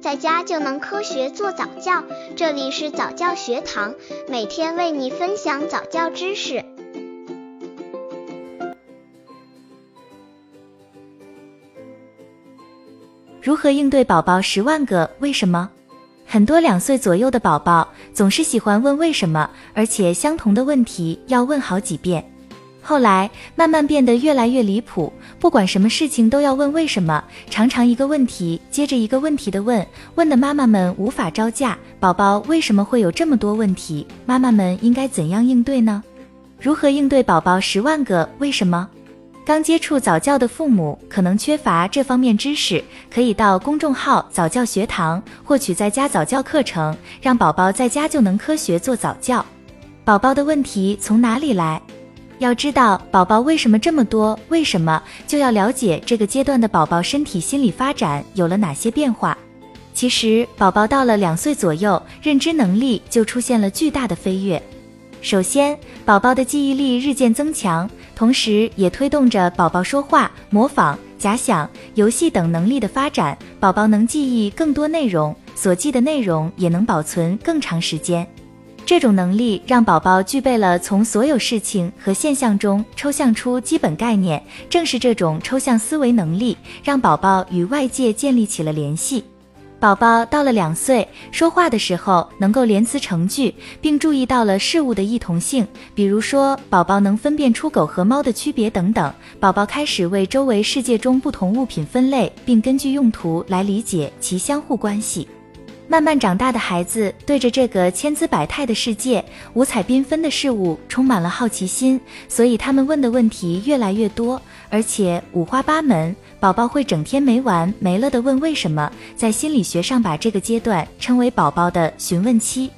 在家就能科学做早教。这里是早教学堂，每天为你分享早教知识。如何应对宝宝十万个为什么？很多两岁左右的宝宝总是喜欢问为什么，而且相同的问题要问好几遍。后来慢慢变得越来越离谱，不管什么事情都要问为什么，常常一个问题接着一个问题的问，问的妈妈们无法招架。宝宝为什么会有这么多问题？妈妈们应该怎样应对呢？如何应对宝宝十万个为什么？刚接触早教的父母可能缺乏这方面知识，可以到公众号早教学堂获取在家早教课程，让宝宝在家就能科学做早教。宝宝的问题从哪里来？要知道宝宝为什么这么多，为什么就要了解这个阶段的宝宝身体心理发展有了哪些变化。其实宝宝到了两岁左右，认知能力就出现了巨大的飞跃。首先，宝宝的记忆力日渐增强，同时也推动着宝宝说话、模仿、假想、游戏等能力的发展。宝宝能记忆更多内容，所记的内容也能保存更长时间。这种能力让宝宝具备了从所有事情和现象中抽象出基本概念。正是这种抽象思维能力，让宝宝与外界建立起了联系。宝宝到了两岁，说话的时候能够连词成句，并注意到了事物的异同性，比如说，宝宝能分辨出狗和猫的区别等等。宝宝开始为周围世界中不同物品分类，并根据用途来理解其相互关系。慢慢长大的孩子对着这个千姿百态的世界、五彩缤纷的事物充满了好奇心，所以他们问的问题越来越多，而且五花八门。宝宝会整天没完没了的问为什么，在心理学上把这个阶段称为宝宝的询问期。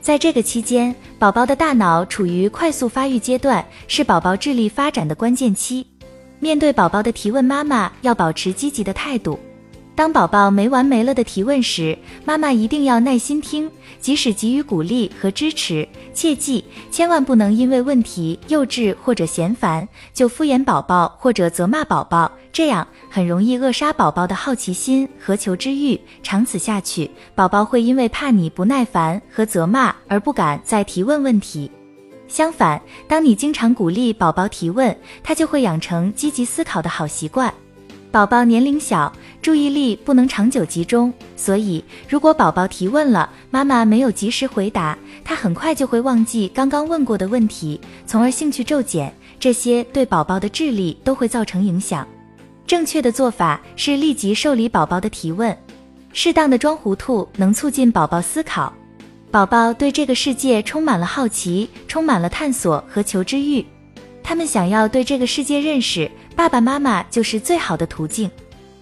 在这个期间，宝宝的大脑处于快速发育阶段，是宝宝智力发展的关键期。面对宝宝的提问，妈妈要保持积极的态度。当宝宝没完没了的提问时，妈妈一定要耐心听，即使给予鼓励和支持，切记千万不能因为问题幼稚或者嫌烦就敷衍宝宝或者责骂宝宝，这样很容易扼杀宝宝的好奇心和求知欲。长此下去，宝宝会因为怕你不耐烦和责骂而不敢再提问问题。相反，当你经常鼓励宝宝提问，他就会养成积极思考的好习惯。宝宝年龄小，注意力不能长久集中，所以如果宝宝提问了，妈妈没有及时回答，他很快就会忘记刚刚问过的问题，从而兴趣骤减，这些对宝宝的智力都会造成影响。正确的做法是立即受理宝宝的提问，适当的装糊涂能促进宝宝思考。宝宝对这个世界充满了好奇，充满了探索和求知欲，他们想要对这个世界认识。爸爸妈妈就是最好的途径。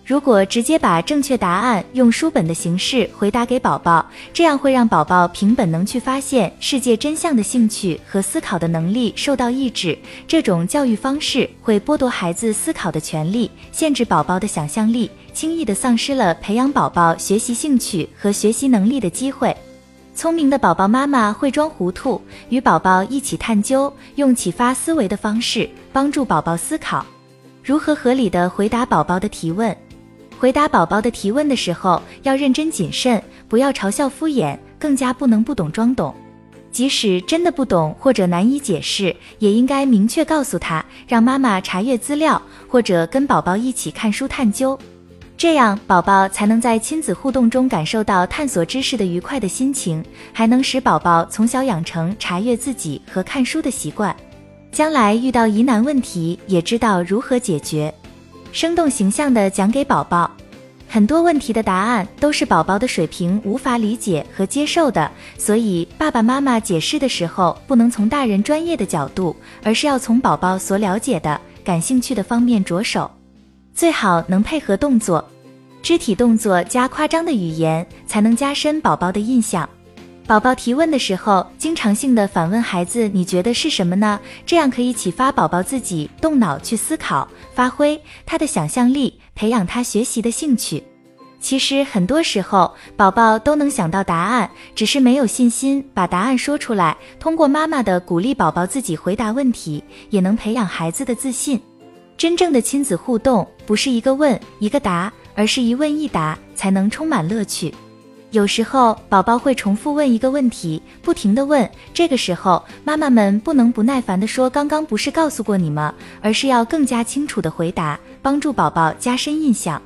如果直接把正确答案用书本的形式回答给宝宝，这样会让宝宝凭本能去发现世界真相的兴趣和思考的能力受到抑制。这种教育方式会剥夺孩子思考的权利，限制宝宝的想象力，轻易的丧失了培养宝宝学习兴趣和学习能力的机会。聪明的宝宝妈妈会装糊涂，与宝宝一起探究，用启发思维的方式帮助宝宝思考。如何合理的回答宝宝的提问？回答宝宝的提问的时候，要认真谨慎，不要嘲笑敷衍，更加不能不懂装懂。即使真的不懂或者难以解释，也应该明确告诉他，让妈妈查阅资料，或者跟宝宝一起看书探究，这样宝宝才能在亲子互动中感受到探索知识的愉快的心情，还能使宝宝从小养成查阅自己和看书的习惯。将来遇到疑难问题，也知道如何解决。生动形象的讲给宝宝，很多问题的答案都是宝宝的水平无法理解和接受的，所以爸爸妈妈解释的时候，不能从大人专业的角度，而是要从宝宝所了解的、感兴趣的方面着手。最好能配合动作，肢体动作加夸张的语言，才能加深宝宝的印象。宝宝提问的时候，经常性的反问孩子：“你觉得是什么呢？”这样可以启发宝宝自己动脑去思考，发挥他的想象力，培养他学习的兴趣。其实很多时候，宝宝都能想到答案，只是没有信心把答案说出来。通过妈妈的鼓励，宝宝自己回答问题，也能培养孩子的自信。真正的亲子互动，不是一个问一个答。而是一问一答，才能充满乐趣。有时候宝宝会重复问一个问题，不停的问，这个时候妈妈们不能不耐烦的说：“刚刚不是告诉过你吗？”而是要更加清楚的回答，帮助宝宝加深印象。